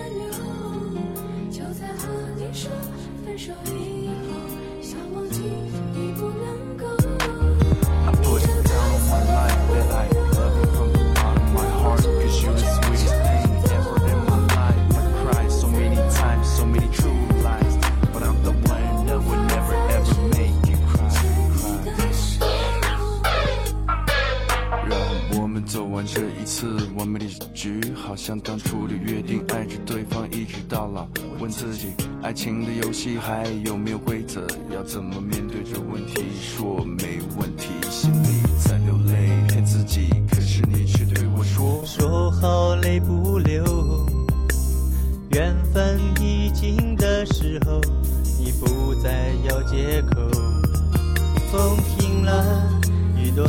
挽留就在和你说分手以这一次完美的结局，好像当初的约定，爱着对方一直到老。问自己，爱情的游戏还有没有规则？要怎么面对这问题？说没问题，心里在流泪，骗自己，可是你却对我说，说好泪不流。缘分已尽的时候，你不再要借口。风停了，雨断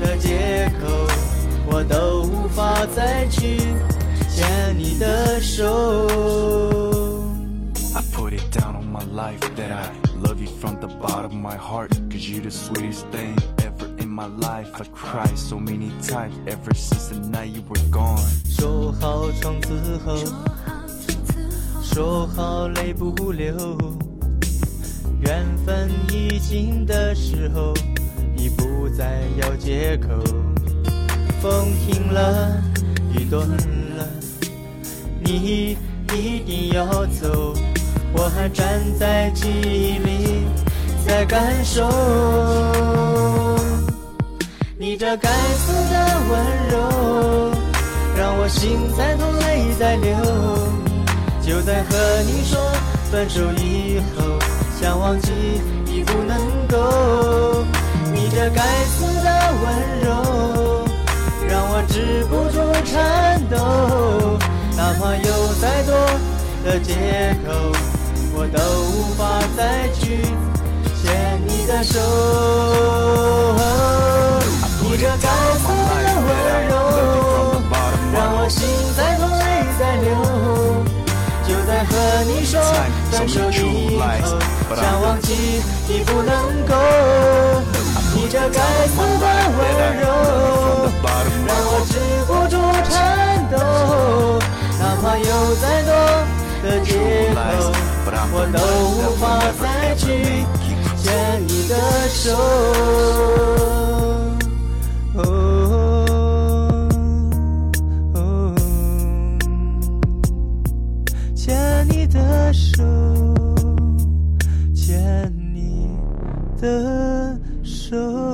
的借口，我都无法再去牵你的手。I put it down on my life that I love you from the bottom of my heart. Cause you're the sweetest thing ever in my life. I cried so many times ever since the night you were gone. 说好从此后，说好泪不流。缘分已尽的时候，已不再要借口。风停了，雨断了，你一定要走。我还站在记忆里，在感受你这该死的温柔。让我心在痛，泪在流。就在和你说分手以后，想忘记已不能够。你这该死的温柔，让我止不住颤抖。哪怕有再多的借口，我都无法再去牵你的手。你这该死的温柔。让我心在痛，泪在流。就在和你说分手以后，想忘记已不能够。我都无法再去牵你的手，牵你的手，牵你的手。